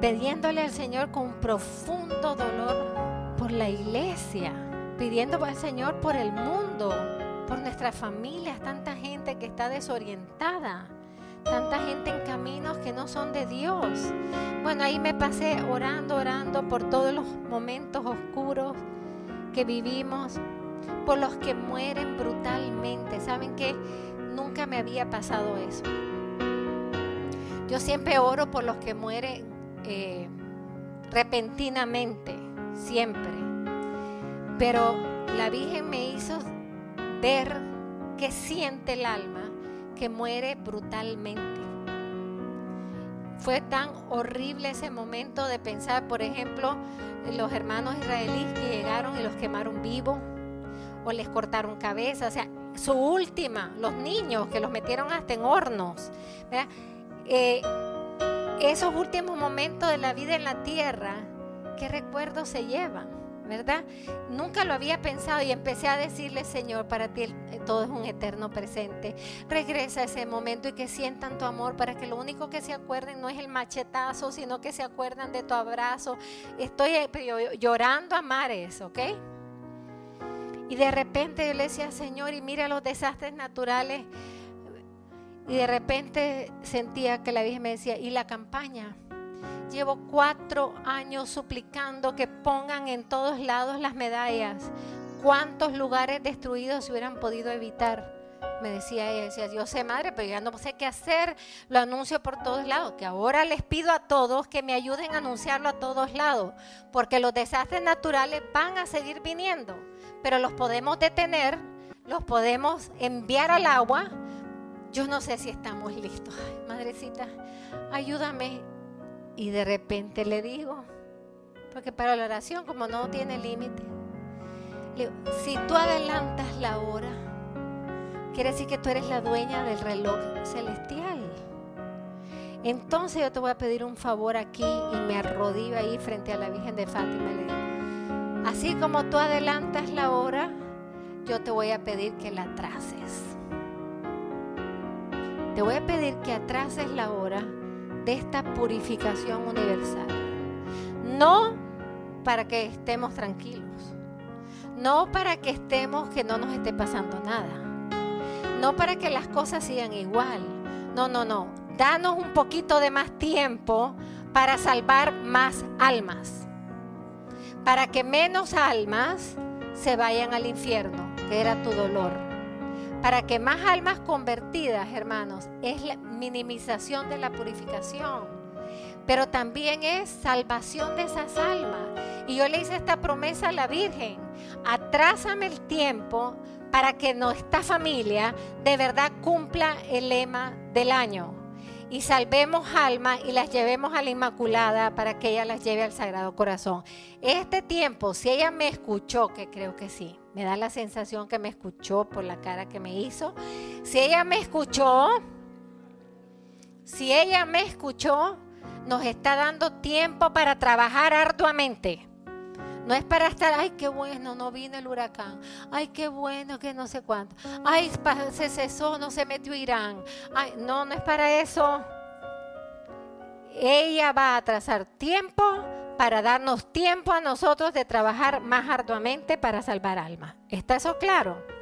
pidiéndole al Señor con profundo dolor por la iglesia, pidiendo al Señor por el mundo, por nuestras familias, tanta gente que está desorientada, tanta gente en caminos que no son de Dios. Bueno, ahí me pasé orando, orando por todos los momentos oscuros que vivimos, por los que mueren brutalmente. ¿Saben qué? Nunca me había pasado eso. Yo siempre oro por los que mueren eh, repentinamente, siempre. Pero la Virgen me hizo ver qué siente el alma que muere brutalmente. Fue tan horrible ese momento de pensar, por ejemplo, los hermanos israelíes que llegaron y los quemaron vivos o les cortaron cabeza, o sea, su última, los niños que los metieron hasta en hornos. Esos últimos momentos de la vida en la tierra, ¿qué recuerdos se llevan? ¿Verdad? Nunca lo había pensado y empecé a decirle, Señor, para ti eh, todo es un eterno presente. Regresa a ese momento y que sientan tu amor para que lo único que se acuerden no es el machetazo, sino que se acuerdan de tu abrazo. Estoy eh, llorando a mares, ¿ok? Y de repente yo le decía, Señor, y mira los desastres naturales. Y de repente sentía que la Virgen me decía, ¿y la campaña? Llevo cuatro años suplicando que pongan en todos lados las medallas. ¿Cuántos lugares destruidos se hubieran podido evitar? Me decía ella, decía, yo sé madre, pero ya no sé qué hacer, lo anuncio por todos lados, que ahora les pido a todos que me ayuden a anunciarlo a todos lados, porque los desastres naturales van a seguir viniendo, pero los podemos detener, los podemos enviar al agua. Yo no sé si estamos listos. madrecita, ayúdame y de repente le digo, porque para la oración como no tiene límite, si tú adelantas la hora, quiere decir que tú eres la dueña del reloj celestial. Entonces yo te voy a pedir un favor aquí y me arrodillo ahí frente a la Virgen de Fátima. Le digo, así como tú adelantas la hora, yo te voy a pedir que la atrases. Te voy a pedir que atrases la hora de esta purificación universal. No para que estemos tranquilos, no para que estemos que no nos esté pasando nada, no para que las cosas sigan igual. No, no, no. Danos un poquito de más tiempo para salvar más almas, para que menos almas se vayan al infierno, que era tu dolor para que más almas convertidas, hermanos, es la minimización de la purificación, pero también es salvación de esas almas. Y yo le hice esta promesa a la Virgen, atrásame el tiempo para que nuestra familia de verdad cumpla el lema del año y salvemos almas y las llevemos a la Inmaculada para que ella las lleve al Sagrado Corazón. Este tiempo, si ella me escuchó, que creo que sí, me da la sensación que me escuchó por la cara que me hizo, si ella me escuchó, si ella me escuchó, nos está dando tiempo para trabajar arduamente. No es para estar, ay, qué bueno, no vino el huracán. Ay, qué bueno, que no sé cuánto. Ay, se cesó, no se metió Irán. Ay, no, no es para eso. Ella va a trazar tiempo para darnos tiempo a nosotros de trabajar más arduamente para salvar almas. ¿Está eso claro?